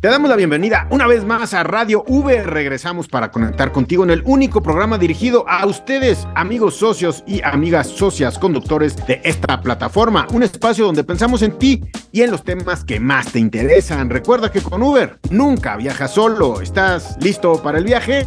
Te damos la bienvenida una vez más a Radio V. Regresamos para conectar contigo en el único programa dirigido a ustedes, amigos socios y amigas socias conductores de esta plataforma. Un espacio donde pensamos en ti y en los temas que más te interesan. Recuerda que con Uber nunca viajas solo. ¿Estás listo para el viaje?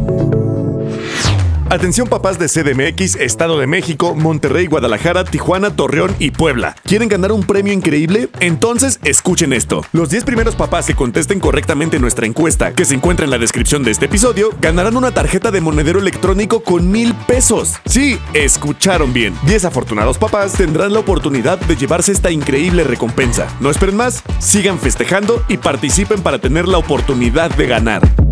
Atención papás de CDMX, Estado de México, Monterrey, Guadalajara, Tijuana, Torreón y Puebla. ¿Quieren ganar un premio increíble? Entonces escuchen esto. Los 10 primeros papás que contesten correctamente nuestra encuesta, que se encuentra en la descripción de este episodio, ganarán una tarjeta de monedero electrónico con mil pesos. Sí, escucharon bien. 10 afortunados papás tendrán la oportunidad de llevarse esta increíble recompensa. No esperen más, sigan festejando y participen para tener la oportunidad de ganar.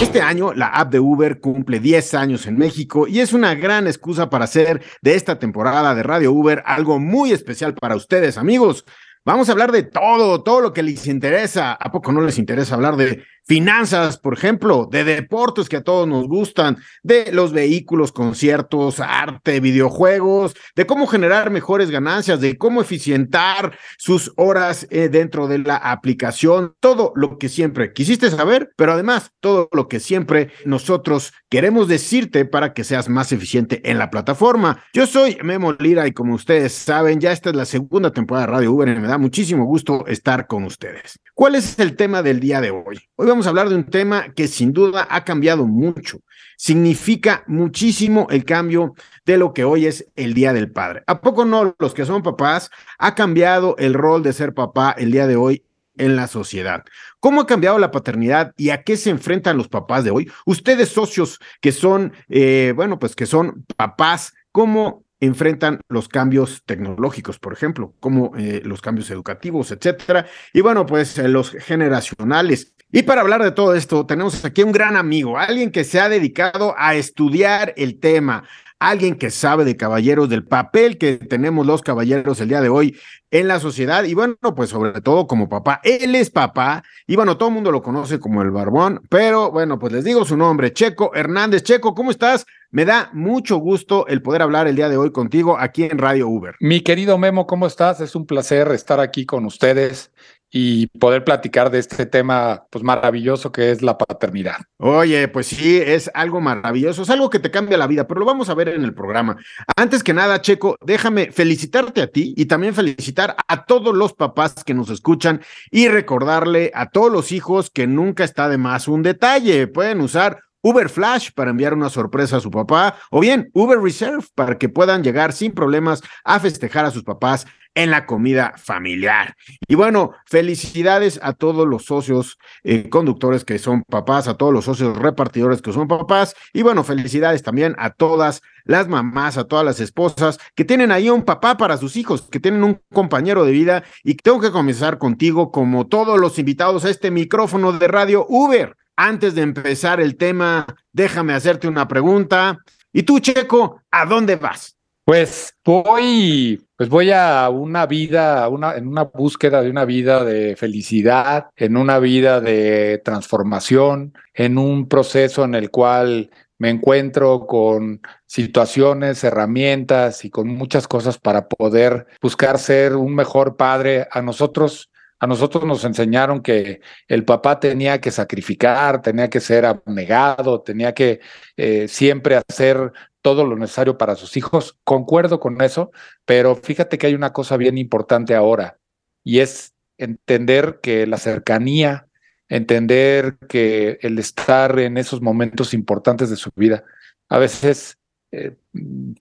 Este año la app de Uber cumple 10 años en México y es una gran excusa para hacer de esta temporada de Radio Uber algo muy especial para ustedes, amigos. Vamos a hablar de todo, todo lo que les interesa. ¿A poco no les interesa hablar de finanzas, por ejemplo, de deportes que a todos nos gustan, de los vehículos, conciertos, arte, videojuegos, de cómo generar mejores ganancias, de cómo eficientar sus horas eh, dentro de la aplicación, todo lo que siempre quisiste saber, pero además todo lo que siempre nosotros queremos decirte para que seas más eficiente en la plataforma. Yo soy Memo Lira y como ustedes saben, ya esta es la segunda temporada de Radio Uber y me da muchísimo gusto estar con ustedes. ¿Cuál es el tema del día de hoy? Hoy vamos a hablar de un tema que sin duda ha cambiado mucho. Significa muchísimo el cambio de lo que hoy es el Día del Padre. ¿A poco no los que son papás ha cambiado el rol de ser papá el día de hoy en la sociedad. ¿Cómo ha cambiado la paternidad y a qué se enfrentan los papás de hoy? Ustedes socios que son, eh, bueno, pues que son papás, ¿cómo enfrentan los cambios tecnológicos, por ejemplo, como eh, los cambios educativos, etcétera? Y bueno, pues eh, los generacionales. Y para hablar de todo esto, tenemos aquí un gran amigo, alguien que se ha dedicado a estudiar el tema, alguien que sabe de caballeros, del papel que tenemos los caballeros el día de hoy en la sociedad y bueno, pues sobre todo como papá. Él es papá y bueno, todo el mundo lo conoce como el barbón, pero bueno, pues les digo su nombre, Checo Hernández. Checo, ¿cómo estás? Me da mucho gusto el poder hablar el día de hoy contigo aquí en Radio Uber. Mi querido Memo, ¿cómo estás? Es un placer estar aquí con ustedes y poder platicar de este tema pues maravilloso que es la paternidad. Oye, pues sí, es algo maravilloso, es algo que te cambia la vida, pero lo vamos a ver en el programa. Antes que nada, Checo, déjame felicitarte a ti y también felicitar a todos los papás que nos escuchan y recordarle a todos los hijos que nunca está de más un detalle. Pueden usar Uber Flash para enviar una sorpresa a su papá o bien Uber Reserve para que puedan llegar sin problemas a festejar a sus papás en la comida familiar. Y bueno, felicidades a todos los socios eh, conductores que son papás, a todos los socios repartidores que son papás. Y bueno, felicidades también a todas las mamás, a todas las esposas que tienen ahí un papá para sus hijos, que tienen un compañero de vida. Y tengo que comenzar contigo, como todos los invitados a este micrófono de Radio Uber. Antes de empezar el tema, déjame hacerte una pregunta. ¿Y tú, Checo, a dónde vas? Pues voy, pues voy a una vida, una, en una búsqueda de una vida de felicidad, en una vida de transformación, en un proceso en el cual me encuentro con situaciones, herramientas y con muchas cosas para poder buscar ser un mejor padre. A nosotros, a nosotros nos enseñaron que el papá tenía que sacrificar, tenía que ser abnegado, tenía que eh, siempre hacer todo lo necesario para sus hijos. Concuerdo con eso, pero fíjate que hay una cosa bien importante ahora y es entender que la cercanía, entender que el estar en esos momentos importantes de su vida, a veces eh,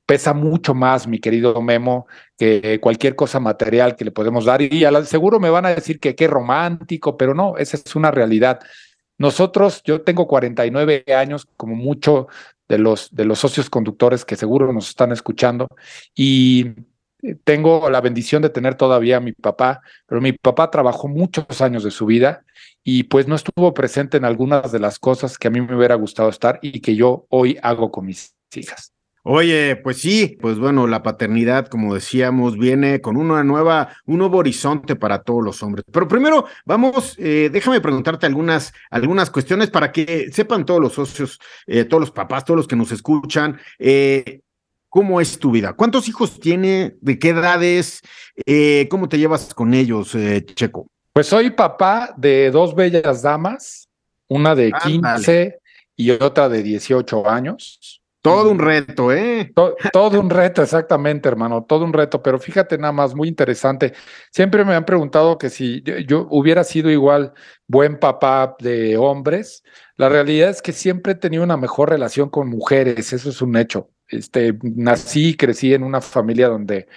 pesa mucho más, mi querido Memo, que cualquier cosa material que le podemos dar. Y, al seguro me van a decir que qué romántico, pero no, esa es una realidad. Nosotros, yo tengo 49 años, como mucho de los, de los socios conductores que seguro nos están escuchando. Y eh, tengo la bendición de tener todavía a mi papá, pero mi papá trabajó muchos años de su vida y pues no estuvo presente en algunas de las cosas que a mí me hubiera gustado estar y que yo hoy hago con mis hijas. Oye, pues sí, pues bueno, la paternidad, como decíamos, viene con una nueva, un nuevo horizonte para todos los hombres. Pero primero, vamos, eh, déjame preguntarte algunas, algunas cuestiones para que sepan todos los socios, eh, todos los papás, todos los que nos escuchan, eh, ¿cómo es tu vida? ¿Cuántos hijos tiene? ¿De qué edades? ¿Cómo te llevas con ellos, Checo? Pues soy papá de dos bellas damas, una de 15 y otra de 18 años. Todo un reto, ¿eh? Todo, un reto, exactamente, hermano, todo un reto, pero fíjate nada más, muy interesante. Siempre me han preguntado que si yo, hubiera sido igual buen papá de hombres, la realidad es que siempre he tenido una mejor relación con mujeres, eso es un hecho. Este, nací y crecí en una familia donde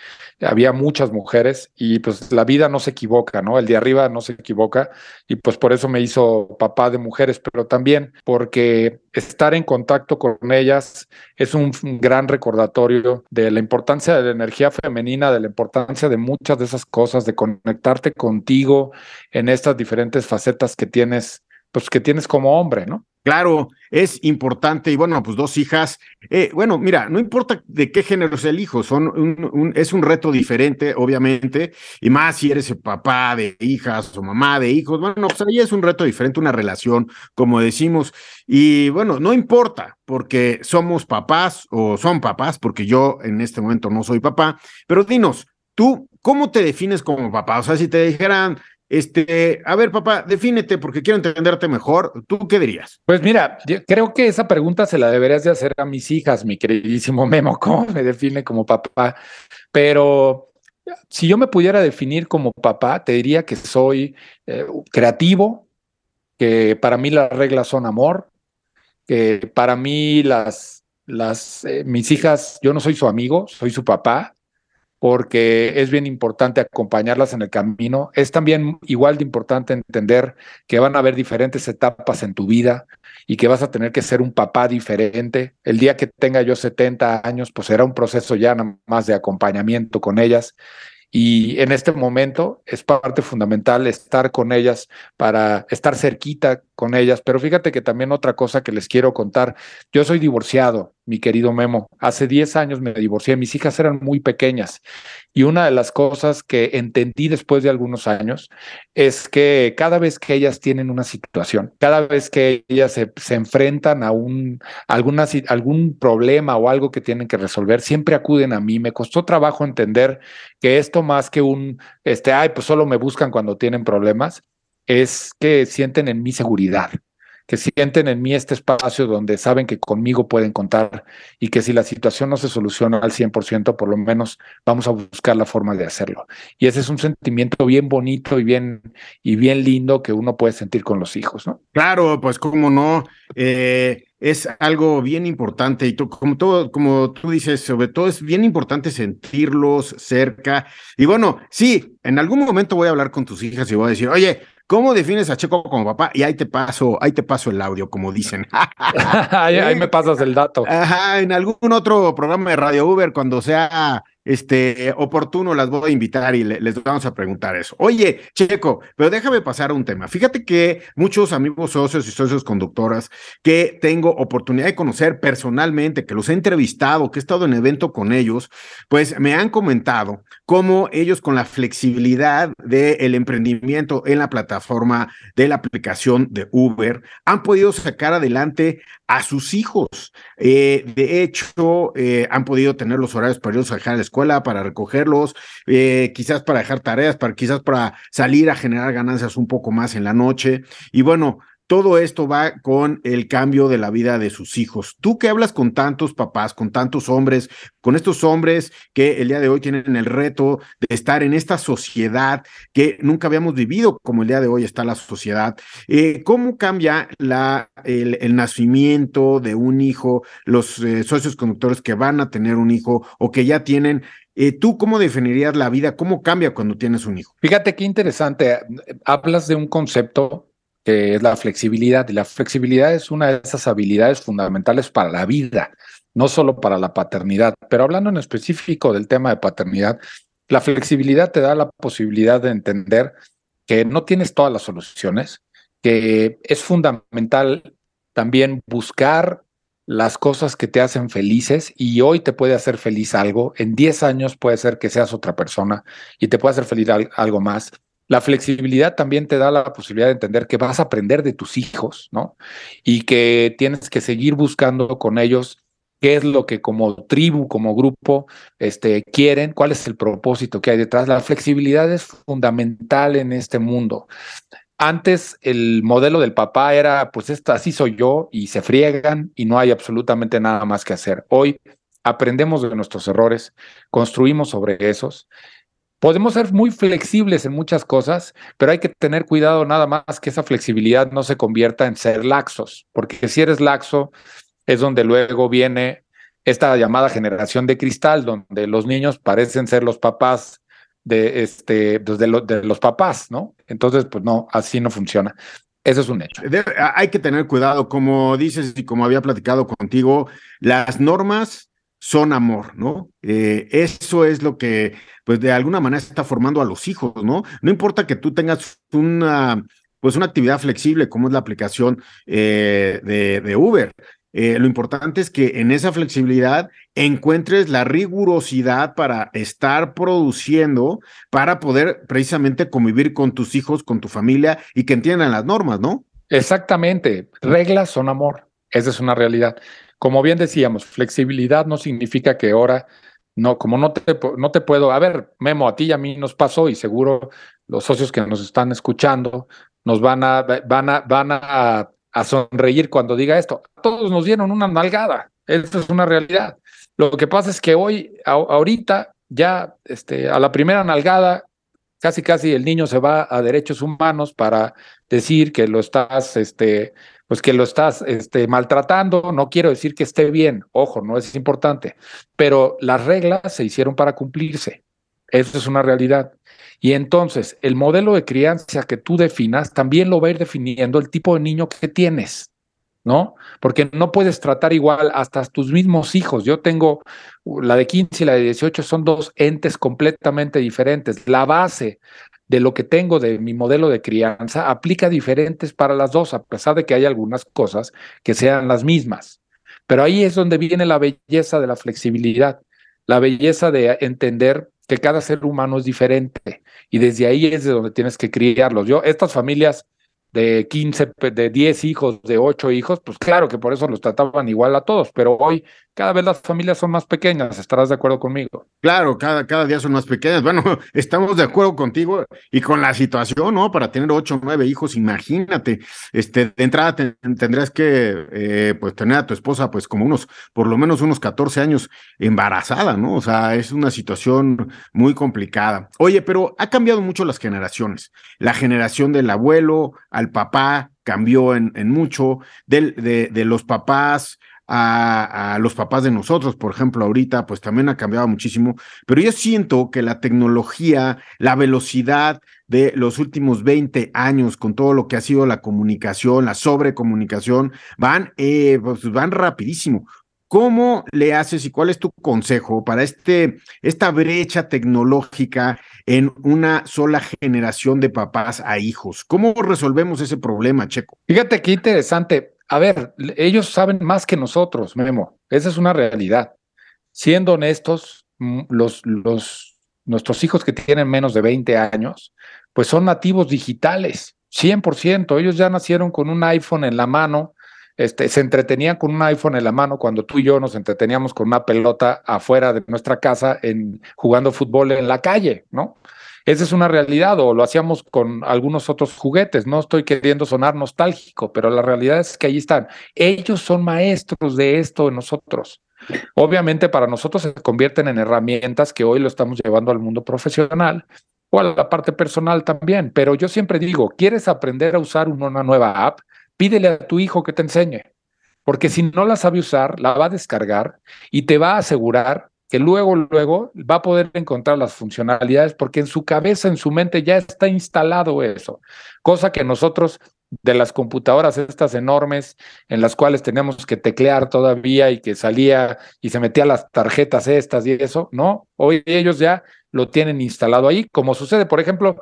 había muchas mujeres y pues la vida no se equivoca, ¿no? El de arriba no se equivoca y pues por eso me hizo papá de mujeres, pero también porque estar en contacto con ellas es un gran recordatorio de la importancia de la energía femenina, de la importancia de muchas de esas cosas, de conectarte contigo en estas diferentes facetas que tienes, pues que tienes como hombre, ¿no? Claro, es importante y bueno, pues dos hijas. Eh, bueno, mira, no importa de qué género sea el hijo, son un, es un reto diferente, obviamente, y más si eres el papá de hijas o mamá de hijos. Bueno, pues ahí es un reto diferente, una relación, como decimos. Y bueno, no importa porque somos papás o son papás, porque yo en este momento no soy papá, pero dinos, tú, ¿cómo te defines como papá? O sea, si te dijeran, este, a ver, papá, defínete porque quiero entenderte mejor. ¿Tú qué dirías? Pues mira, creo que esa pregunta se la deberías de hacer a mis hijas, mi queridísimo Memo, ¿cómo me define como papá? Pero si yo me pudiera definir como papá, te diría que soy eh, creativo, que para mí las reglas son amor, que para mí las, las, eh, mis hijas, yo no soy su amigo, soy su papá, porque es bien importante acompañarlas en el camino. Es también igual de importante entender que van a haber diferentes etapas en tu vida y que vas a tener que ser un papá diferente. El día que tenga yo 70 años, pues será un proceso ya más de acompañamiento con ellas y en este momento es parte fundamental estar con ellas para estar cerquita con ellas. Pero fíjate que también otra cosa que les quiero contar, yo soy divorciado, mi querido Memo. Hace 10 años me divorcié, mis hijas eran muy pequeñas y una de las cosas que entendí después de algunos años es que cada vez que ellas tienen una situación, cada vez que ellas se, se enfrentan a un alguna, algún problema o algo que tienen que resolver, siempre acuden a mí. Me costó trabajo entender que esto más que un, este, ay, pues solo me buscan cuando tienen problemas, es que sienten en mí seguridad que sienten en mí este espacio donde saben que conmigo pueden contar y que si la situación no se soluciona al 100%, por lo menos vamos a buscar la forma de hacerlo. Y ese es un sentimiento bien bonito y bien, y bien lindo que uno puede sentir con los hijos, ¿no? Claro, pues cómo no. Eh, es algo bien importante y como todo, como tú dices, sobre todo es bien importante sentirlos cerca. Y bueno, sí, en algún momento voy a hablar con tus hijas y voy a decir, oye, ¿Cómo defines a Checo como papá? Y ahí te paso, ahí te paso el audio, como dicen. ahí, me pasas el dato. Ajá, en algún otro programa de Radio Uber, cuando sea este, oportuno, las voy a invitar y les vamos a preguntar eso. Oye, Checo, pero déjame pasar a un tema. Fíjate que muchos amigos socios y socios conductoras que tengo oportunidad de conocer personalmente, que los he entrevistado, que he estado en evento con ellos, pues me han comentado cómo ellos con la flexibilidad del emprendimiento en la plataforma de la aplicación de Uber han podido sacar adelante a sus hijos. Eh, de hecho, eh, han podido tener los horarios para irlos a dejar para recogerlos, eh, quizás para dejar tareas, para quizás para salir a generar ganancias un poco más en la noche. Y bueno, todo esto va con el cambio de la vida de sus hijos. Tú que hablas con tantos papás, con tantos hombres, con estos hombres que el día de hoy tienen el reto de estar en esta sociedad que nunca habíamos vivido como el día de hoy está la sociedad, eh, ¿cómo cambia la, el, nacimiento de un hijo, los eh, socios conductores que van a tener un hijo o que ya tienen eh, ¿Tú cómo definirías la vida? ¿Cómo cambia cuando tienes un hijo? Fíjate qué interesante. Hablas de un concepto que es la flexibilidad. Y la flexibilidad es una de esas habilidades fundamentales para la vida, no solo para la paternidad. Pero hablando en específico del tema de paternidad, la flexibilidad te da la posibilidad de entender que no tienes todas las soluciones, que es fundamental también buscar las cosas que te hacen felices y hoy te puede hacer feliz algo, en 10 años puede ser que seas otra persona y te puede hacer feliz algo más. La flexibilidad también te da la posibilidad de entender que vas a aprender de tus hijos, ¿no? Y que tienes que seguir buscando con ellos qué es lo que como tribu, como grupo, este, quieren, cuál es el propósito que hay detrás. La flexibilidad es fundamental en este mundo. Antes el modelo del papá era, pues esta, así soy yo y se friegan y no hay absolutamente nada más que hacer. Hoy aprendemos de nuestros errores, construimos sobre esos. Podemos ser muy flexibles en muchas cosas, pero hay que tener cuidado nada más que esa flexibilidad no se convierta en ser laxos, porque si eres laxo es donde luego viene esta llamada generación de cristal, donde los niños parecen ser los papás de, este, pues, de, los papás, ¿no? Entonces, pues no, así no funciona. Eso es un hecho. hay que tener cuidado, como dices y como había platicado contigo, las normas son amor, ¿no? Eh, eso es lo que, pues de alguna manera está formando a los hijos, ¿no? No importa que tú tengas una, pues una actividad flexible como es la aplicación eh, de, Uber. Eh, lo importante es que en esa flexibilidad encuentres la rigurosidad para estar produciendo, para poder precisamente convivir con tus hijos, con tu familia y que entiendan las normas, ¿no? Exactamente. Reglas son amor. Esa es una realidad. Como bien decíamos, flexibilidad no significa que ahora no, como no te, no te puedo, a ver, Memo, a ti y a mí nos pasó y seguro los socios que nos están escuchando nos van a, van a, van a sonreír cuando diga esto. Todos nos dieron una nalgada, eso es una realidad. Lo que pasa es que hoy, ahorita, ya este, a la primera nalgada, casi casi el niño se va a derechos humanos para decir que lo estás, este, pues que lo estás este, maltratando. No quiero decir que esté bien, ojo, no es importante, pero las reglas se hicieron para cumplirse. Eso es una realidad. Y entonces, el modelo de crianza que tú definas también lo va a ir definiendo el tipo de niño que tienes, ¿no? Porque no puedes tratar igual hasta tus mismos hijos. Yo tengo la de 15 y la de 18, son dos entes completamente diferentes. La base de lo que tengo de mi modelo de crianza aplica diferentes para las dos, a pesar de que hay algunas cosas que sean las mismas. Pero ahí es donde viene la belleza de la flexibilidad, la belleza de entender que cada ser humano es diferente y desde ahí es de donde tienes que criarlos. Yo, estas familias de 15, de 10 hijos, de 8 hijos, pues claro que por eso los trataban igual a todos, pero hoy cada vez las familias son más pequeñas, ¿estarás de acuerdo conmigo? Claro, cada, cada día son más pequeñas. Bueno, estamos de acuerdo contigo y con la situación, ¿no? Para tener 8 o 9 hijos, imagínate, este, de entrada tendrías que, eh, pues, tener a tu esposa, pues, como unos, por lo menos unos 14 años embarazada, ¿no? O sea, es una situación muy complicada. Oye, pero ha cambiado mucho las generaciones. La generación del abuelo, al papá, cambió en, mucho, de los papás a, a, los papás de nosotros, por ejemplo, ahorita, pues también ha cambiado muchísimo, pero yo siento que la tecnología, la velocidad de los últimos 20 años con todo lo que ha sido la comunicación, la sobrecomunicación, van, eh, pues van rapidísimo. ¿Cómo le haces y cuál es tu consejo para este, esta brecha tecnológica en una sola generación de papás a hijos? ¿Cómo resolvemos ese problema, Checo? Fíjate qué interesante. A ver, ellos saben más que nosotros, Memo. Esa es una realidad. Siendo honestos, mm, los, nuestros hijos que tienen menos de 20 años, pues son nativos digitales, 100%. Ellos ya nacieron con un iPhone en la mano este, se entretenían con un iPhone en la mano cuando tú y yo nos entreteníamos con una pelota afuera de nuestra casa en, jugando fútbol en la calle, ¿no? Esa es una realidad, o lo hacíamos con algunos otros juguetes. No estoy queriendo sonar nostálgico, pero la realidad es que ahí están. Ellos son maestros de esto en nosotros. Obviamente para nosotros se convierten en herramientas que hoy lo estamos llevando al mundo profesional o a la parte personal también. Pero yo siempre digo, ¿quieres aprender a usar una nueva app? Pídele a tu hijo que te enseñe, porque si no la sabe usar, la va a descargar y te va a asegurar que luego, luego va a poder encontrar las funcionalidades porque en su cabeza, en su mente ya está instalado eso, cosa que nosotros de las computadoras estas enormes en las cuales tenemos que teclear todavía y que salía y se metía las tarjetas estas y eso, no, hoy ellos ya lo tienen instalado ahí, como sucede, por ejemplo,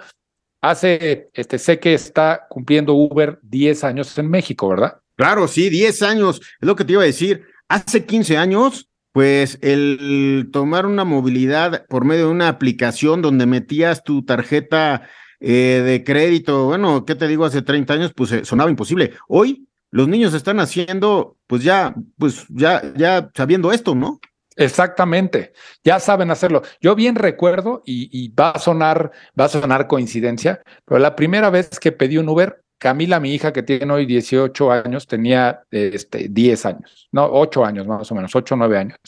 Hace, este, sé que está cumpliendo Uber 10 años en México, ¿verdad? Claro, sí, 10 años, es lo que te iba a decir. Hace 15 años, pues el tomar una movilidad por medio de una aplicación donde metías tu tarjeta eh, de crédito, bueno, ¿qué te digo? Hace 30 años, pues eh, sonaba imposible. Hoy los niños están haciendo, pues ya, pues ya, ya sabiendo esto, ¿no? Exactamente, ya saben hacerlo. Yo bien recuerdo, y, va a sonar, va a sonar coincidencia, pero la primera vez que pedí un Uber, Camila, mi hija, que tiene hoy 18 años, tenía este, 10 años, no, 8 años más o menos, 8 o 9 años.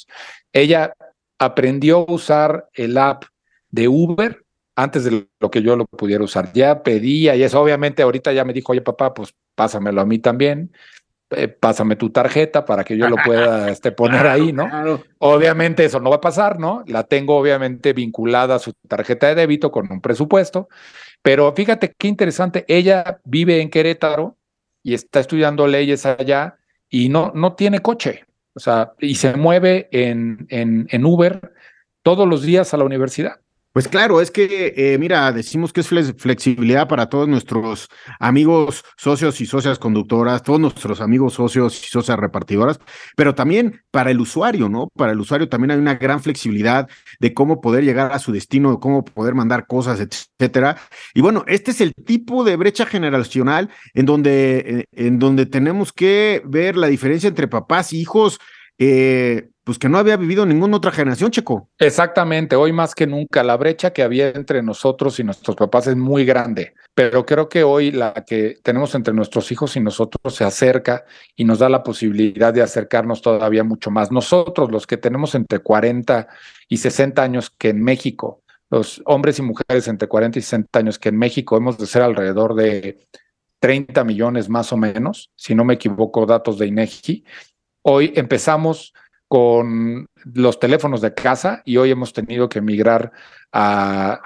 Ella aprendió a usar el app de Uber antes de lo que yo lo pudiera usar. Ya pedía y eso, obviamente, ahorita ya me dijo, oye, papá, pues pásamelo a mí también. Eh, pásame tu tarjeta para que yo lo pueda este, poner ahí, ¿no? Obviamente eso no va a pasar, ¿no? La tengo obviamente vinculada a su tarjeta de débito con un presupuesto, pero fíjate qué interesante, ella vive en Querétaro y está estudiando leyes allá y no, no tiene coche, o sea, y se mueve en, en, en Uber todos los días a la universidad. Pues claro, es que, eh, mira, decimos que es flexibilidad para todos nuestros amigos socios y socias conductoras, todos nuestros amigos socios y socias repartidoras, pero también para el usuario, ¿no? Para el usuario también hay una gran flexibilidad de cómo poder llegar a su destino, de cómo poder mandar cosas, etcétera. Y bueno, este es el tipo de brecha generacional en donde, eh, en donde tenemos que ver la diferencia entre papás e hijos. Eh, pues que no había vivido ninguna otra generación, Checo. Exactamente, hoy más que nunca la brecha que había entre nosotros y nuestros papás es muy grande, pero creo que hoy la que tenemos entre nuestros hijos y nosotros se acerca y nos da la posibilidad de acercarnos todavía mucho más. Nosotros, los que tenemos entre 40 y 60 años que en México, los hombres y mujeres entre 40 y 60 años que en México hemos de ser alrededor de 30 millones más o menos, si no me equivoco, datos de INEGI. Hoy empezamos con los teléfonos de casa y hoy hemos tenido que migrar a,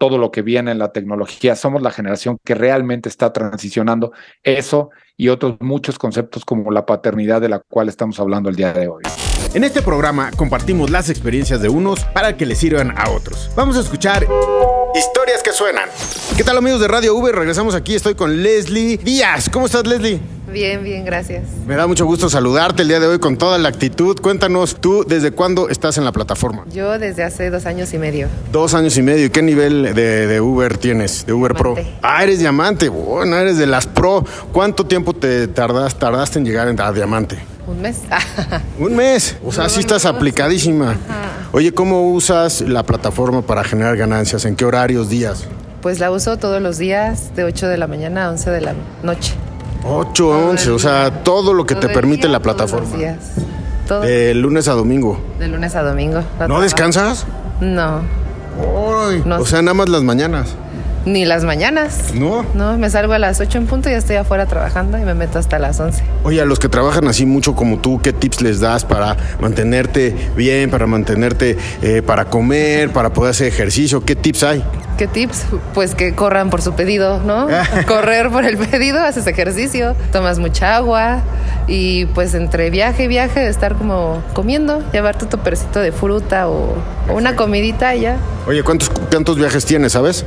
todo lo que viene en la tecnología. Somos la generación que realmente está transicionando eso y otros muchos conceptos como la paternidad de la cual estamos hablando el día de hoy. En este programa compartimos las experiencias de unos para que les sirvan a otros. Vamos a escuchar historias que suenan. ¿Qué tal amigos de Radio V? Regresamos aquí, estoy con Leslie Díaz. ¿Cómo estás Leslie? Bien, bien, gracias. Me da mucho gusto saludarte el día de hoy con toda la actitud. Cuéntanos, ¿tú desde cuándo estás en la plataforma? Yo desde hace dos años y medio. Dos años y medio. ¿Y qué nivel de, Uber tienes? De Uber Pro. Ah, eres diamante. Bueno, eres de las Pro. ¿Cuánto tiempo te tardas, tardaste en llegar a diamante? Un mes. Un mes. O sea, sí estás aplicadísima. Oye, ¿cómo usas la plataforma para generar ganancias? ¿En qué horarios, días? Pues la uso todos los días, de 8 de la mañana a 11 de la noche. 8 a 11, o sea, todo lo que te permite la plataforma. Todos los días. De lunes a domingo. De lunes a domingo. ¿No descansas? No. O sea, nada más las mañanas. Ni las mañanas. ¿No? No, me salgo a las 8 en punto y ya estoy afuera trabajando y me meto hasta las 11. Oye, a los que trabajan así mucho como tú, ¿qué tips les das para mantenerte bien, para mantenerte, eh, para comer, para poder hacer ejercicio? ¿Qué tips hay? ¿Qué tips? Pues que corran por su pedido, ¿no? Correr por el pedido, haces ejercicio, tomas mucha agua y pues entre viaje y viaje estar como comiendo, llevarte tu percito de fruta o, una comidita y ya. Oye, ¿cuántos, ¿cuántos viajes tienes, sabes?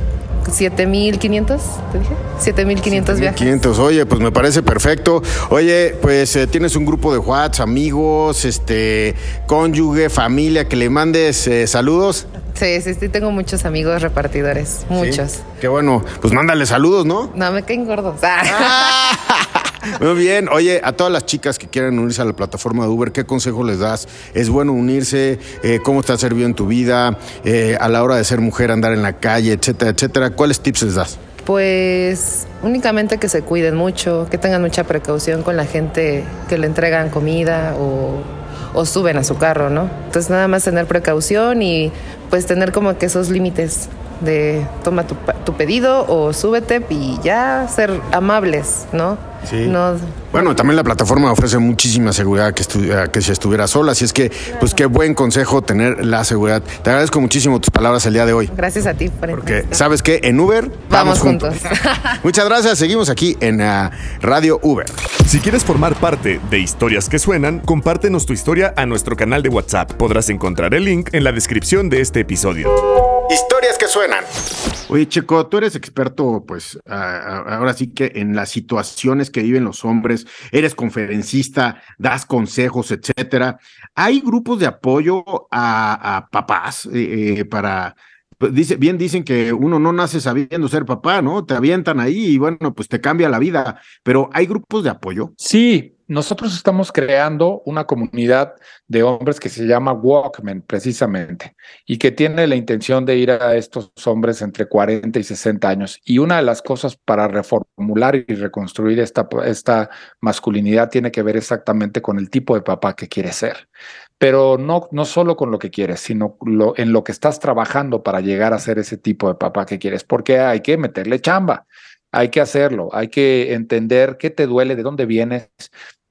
7500, te dije. 7500 viajes. 500, oye, pues me parece perfecto. Oye, pues eh, tienes un grupo de WhatsApp, amigos, este, cónyuge, familia, que le mandes eh, saludos. Sí, sí, sí, tengo muchos amigos repartidores, muchos. Qué bueno, pues mándale saludos, ¿no? No, me caen gordos. Muy bien. Oye, a todas las chicas que quieran unirse a la plataforma de Uber, ¿qué consejo les das? ¿Es bueno unirse? Eh, ¿Cómo te ha servido en tu vida? Eh, a la hora de ser mujer, andar en la calle, etcétera, etcétera. ¿Cuáles tips les das? Pues únicamente que se cuiden mucho, que tengan mucha precaución con la gente que le entregan comida o, o suben a su carro, ¿no? Entonces nada más tener precaución y pues tener como que esos límites de toma tu, tu pedido o súbete y ya ser amables, ¿no? Sí. bueno, también la plataforma ofrece muchísima seguridad que, que si estuviera sola, así es que, pues qué buen consejo tener la seguridad. Te agradezco muchísimo tus palabras el día de hoy. Gracias a ti por Porque, ¿sabes qué? En Uber vamos, juntos. Muchas gracias, seguimos aquí en uh, Radio Uber. Si quieres formar parte de Historias que Suenan, compártenos tu historia a nuestro canal de WhatsApp. Podrás encontrar el link en la descripción de este episodio. Historias que Suenan. Oye, Checo, tú eres experto, pues, ahora sí que en las situaciones que viven los hombres, eres conferencista, das consejos, etcétera. ¿Hay grupos de apoyo a, papás eh, eh, para pues, dice, bien dicen que uno no nace sabiendo ser papá, ¿no? Te avientan ahí y bueno, pues te cambia la vida, pero ¿hay grupos de apoyo? Sí, nosotros estamos creando una comunidad de hombres que se llama Walkman, precisamente, y que tiene la intención de ir a estos hombres entre 40 y 60 años. Y una de las cosas para reformular y reconstruir esta, esta masculinidad tiene que ver exactamente con el tipo de papá que quiere ser. Pero no, no solo con lo que quieres, sino lo, en lo que estás trabajando para llegar a ser ese tipo de papá que quieres, porque hay que meterle chamba. Hay que hacerlo, hay que entender qué te duele, de dónde vienes,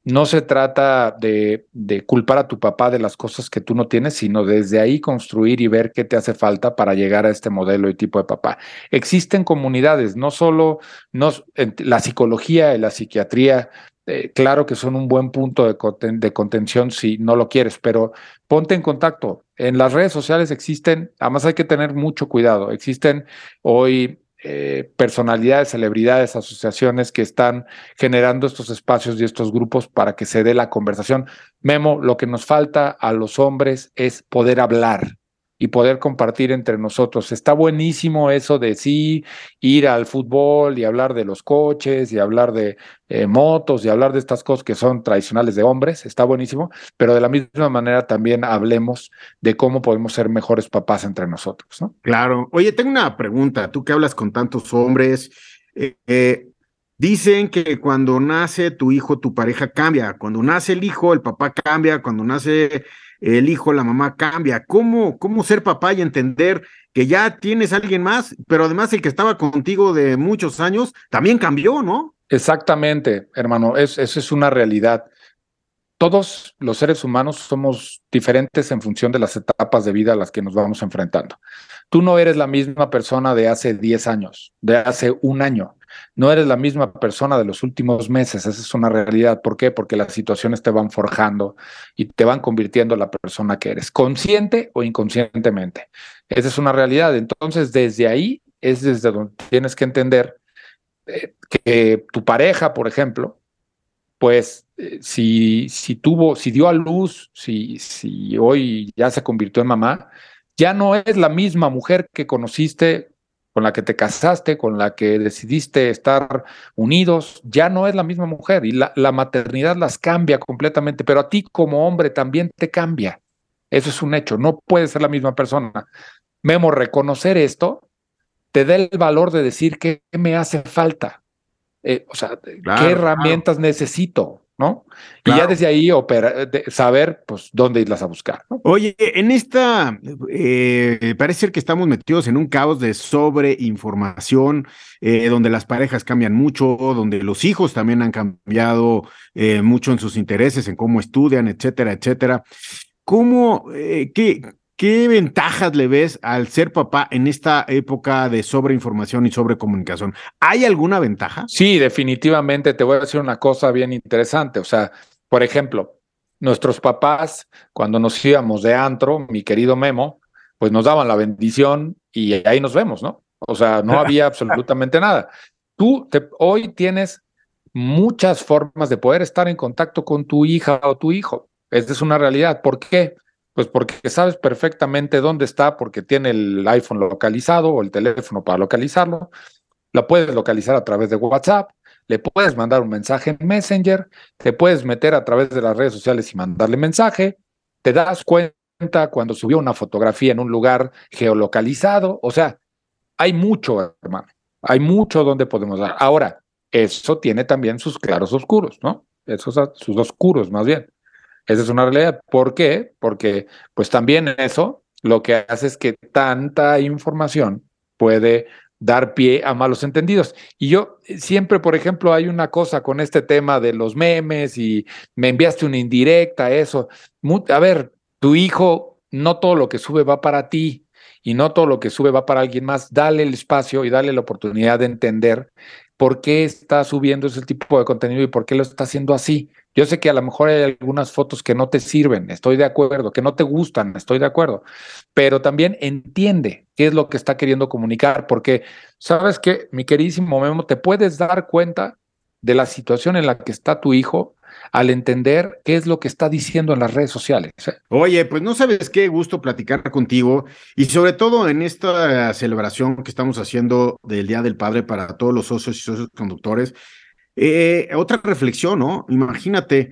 no se trata de, culpar a tu papá de las cosas que tú no tienes, sino desde ahí construir y ver qué te hace falta para llegar a este modelo y tipo de papá. Existen comunidades, no solo la psicología y la psiquiatría, eh, claro que son un buen punto de, de contención si no lo quieres, pero ponte en contacto. En las redes sociales existen, además hay que tener mucho cuidado, existen hoy eh, personalidades, celebridades, asociaciones que están generando estos espacios y estos grupos para que se dé la conversación. Memo, lo que nos falta a los hombres es poder hablar y poder compartir entre nosotros. Está buenísimo eso de sí, ir al fútbol y hablar de los coches y hablar de eh, motos y hablar de estas cosas que son tradicionales de hombres, está buenísimo, pero de la misma manera también hablemos de cómo podemos ser mejores papás entre nosotros. ¿no? Claro. Oye, tengo una pregunta, tú que hablas con tantos hombres. Eh, eh, dicen que cuando nace tu hijo, tu pareja cambia. Cuando nace el hijo, el papá cambia. Cuando nace el hijo, la mamá cambia. ¿Cómo, cómo ser papá y entender que ya tienes a alguien más, pero además el que estaba contigo de muchos años también cambió, ¿no? Exactamente, hermano, eso es una realidad. Todos los seres humanos somos diferentes en función de las etapas de vida a las que nos vamos enfrentando. Tú no eres la misma persona de hace 10 años, de hace un año. No eres la misma persona de los últimos meses, esa es una realidad. ¿Por qué? Porque las situaciones te van forjando y te van convirtiendo en la persona que eres, consciente o inconscientemente. Esa es una realidad. Entonces, desde ahí es desde donde tienes que entender eh, que tu pareja, por ejemplo, pues eh, si, si tuvo, si dio a luz, si, si hoy ya se convirtió en mamá, ya no es la misma mujer que conociste con la que te casaste, con la que decidiste estar unidos, ya no es la misma mujer y la, la, maternidad las cambia completamente, pero a ti como hombre también te cambia. Eso es un hecho, no puedes ser la misma persona. Memo, reconocer esto te da el valor de decir qué me hace falta, eh, o sea, qué herramientas necesito. ¿No? Y ya desde ahí saber, pues, dónde irlas a buscar. Oye, en esta, eh, parece ser que estamos metidos en un caos de sobreinformación, eh, donde las parejas cambian mucho, donde los hijos también han cambiado eh, mucho en sus intereses, en cómo estudian, etcétera, etcétera. ¿Cómo, qué, ¿Qué ventajas le ves al ser papá en esta época de sobreinformación y sobrecomunicación? ¿Hay alguna ventaja? Sí, definitivamente. Te voy a decir una cosa bien interesante. O sea, por ejemplo, nuestros papás, cuando nos íbamos de antro, mi querido Memo, pues nos daban la bendición y ahí nos vemos, ¿no? O sea, no había absolutamente nada. Tú hoy tienes muchas formas de poder estar en contacto con tu hija o tu hijo. Esa es una realidad. ¿Por qué? Pues porque sabes perfectamente dónde está, porque tiene el iPhone localizado o el teléfono para localizarlo. Lo puedes localizar a través de WhatsApp, le puedes mandar un mensaje en Messenger, te puedes meter a través de las redes sociales y mandarle mensaje, te das cuenta cuando subió una fotografía en un lugar geolocalizado, o sea, hay mucho, hermano, hay mucho donde podemos dar. Ahora, eso tiene también sus claros oscuros, ¿no? Esos sus oscuros más bien. Esa es una realidad. ¿Por qué? Porque pues también eso lo que hace es que tanta información puede dar pie a malos entendidos. Y yo siempre, por ejemplo, hay una cosa con este tema de los memes y me enviaste una indirecta, eso. A ver, tu hijo, no todo lo que sube va para ti y no todo lo que sube va para alguien más. Dale el espacio y dale la oportunidad de entender por qué está subiendo ese tipo de contenido y por qué lo está haciendo así. Yo sé que a lo mejor hay algunas fotos que no te sirven, estoy de acuerdo, que no te gustan, estoy de acuerdo, pero también entiende qué es lo que está queriendo comunicar, porque sabes que, mi queridísimo Memo, te puedes dar cuenta de la situación en la que está tu hijo al entender qué es lo que está diciendo en las redes sociales. Oye, pues no sabes qué gusto platicar contigo y sobre todo en esta celebración que estamos haciendo del Día del Padre para todos los socios y socios conductores. Eh, otra reflexión, ¿no? Imagínate,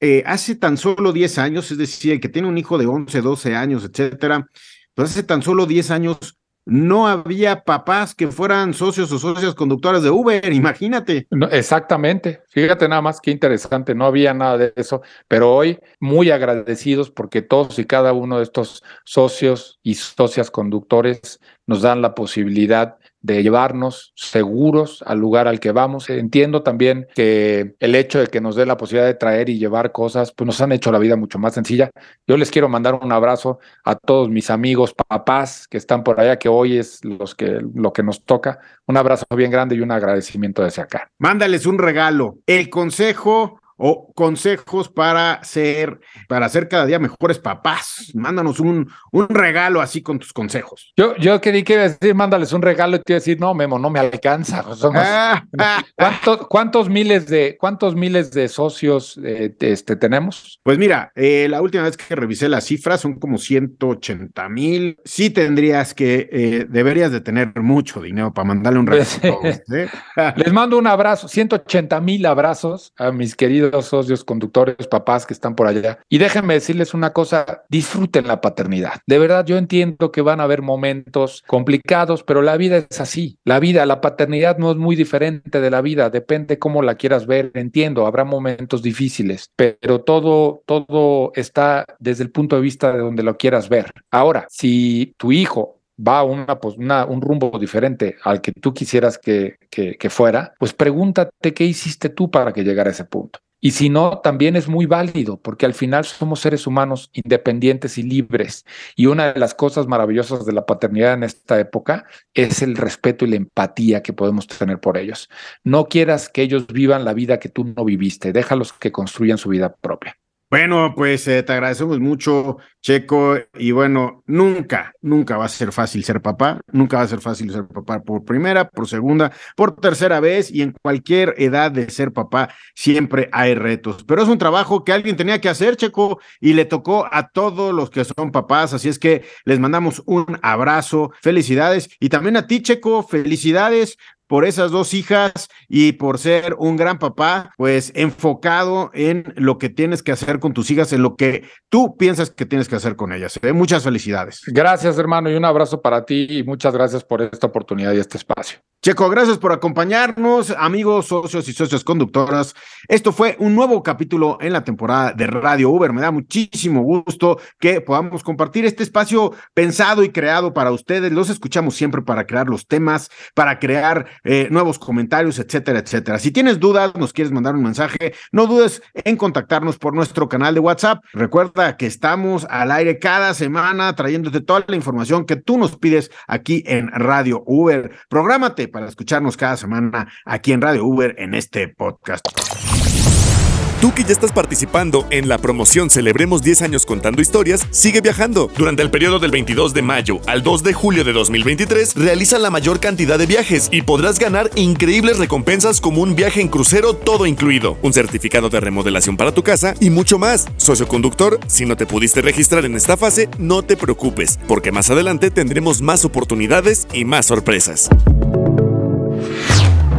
eh, hace tan solo 10 años, es decir, el que tiene un hijo de 11, 12 años, etcétera, pues hace tan solo 10 años no había papás que fueran socios o socias conductores de Uber, imagínate. exactamente, fíjate nada más qué interesante, no había nada de eso, pero hoy muy agradecidos porque todos y cada uno de estos socios y socias conductores nos dan la posibilidad de llevarnos seguros al lugar al que vamos. Entiendo también que el hecho de que nos dé la posibilidad de traer y llevar cosas, pues nos han hecho la vida mucho más sencilla. Yo les quiero mandar un abrazo a todos mis amigos, papás que están por allá, que hoy es los que, lo que nos toca. Un abrazo bien grande y un agradecimiento desde acá. Mándales un regalo. El consejo o consejos para ser, para ser cada día mejores papás. Mándanos un, un regalo así con tus consejos. Yo, yo quería que decir, mándales un regalo y te iba a decir, no, Memo, no me alcanza. ¿cuántos, miles de, ¿Cuántos miles de socios eh, este, tenemos? Pues mira, eh, la última vez que revisé las cifras son como 180 mil. Sí tendrías que, eh, deberías de tener mucho dinero para mandarle un regalo. Les mando un abrazo, 180 mil abrazos a mis socios, conductores, papás que están por allá. Y déjenme decirles una cosa, disfruten la paternidad. De verdad, yo entiendo que van a haber momentos complicados, pero la vida es así. La vida, la paternidad no es muy diferente de la vida, depende cómo la quieras ver. Entiendo, habrá momentos difíciles, pero todo, todo está desde el punto de vista de donde lo quieras ver. Ahora, si tu hijo va a una, pues, un rumbo diferente al que tú quisieras que, que, que, fuera, pues pregúntate qué hiciste tú para que llegara a ese punto. Y si no, también es muy válido, porque al final somos seres humanos independientes y libres. Y una de las cosas maravillosas de la paternidad en esta época es el respeto y la empatía que podemos tener por ellos. No quieras que ellos vivan la vida que tú no viviste, déjalos que construyan su vida propia. Bueno, pues eh, te agradecemos mucho, Checo. Y bueno, nunca, nunca va a ser fácil ser papá. Nunca va a ser fácil ser papá por primera, por segunda, por tercera vez. Y en cualquier edad de ser papá, siempre hay retos. Pero es un trabajo que alguien tenía que hacer, Checo, y le tocó a todos los que son papás. Así es que les mandamos un abrazo, felicidades. Y también a ti, Checo, felicidades por esas dos hijas y por ser un gran papá, pues enfocado en lo que tienes que hacer con tus hijas, en lo que tú piensas que tienes que hacer con ellas. ¿eh? Muchas felicidades. Gracias, hermano, y un abrazo para ti y muchas gracias por esta oportunidad y este espacio. Checo, gracias por acompañarnos, amigos, socios y socios conductoras. Esto fue un nuevo capítulo en la temporada de Radio Uber. Me da muchísimo gusto que podamos compartir este espacio pensado y creado para ustedes. Los escuchamos siempre para crear los temas, para crear eh, nuevos comentarios, etcétera, etcétera. Si tienes dudas, nos quieres mandar un mensaje, no dudes en contactarnos por nuestro canal de WhatsApp. Recuerda que estamos al aire cada semana trayéndote toda la información que tú nos pides aquí en Radio Uber. Prográmate para escucharnos cada semana aquí en Radio Uber en este podcast. Tú que ya estás participando en la promoción Celebremos 10 años contando historias, sigue viajando. Durante el periodo del 22 de mayo al 2 de julio de 2023, realiza la mayor cantidad de viajes y podrás ganar increíbles recompensas como un viaje en crucero todo incluido, un certificado de remodelación para tu casa y mucho más. Socio conductor, si no te pudiste registrar en esta fase, no te preocupes, porque más adelante tendremos más oportunidades y más sorpresas.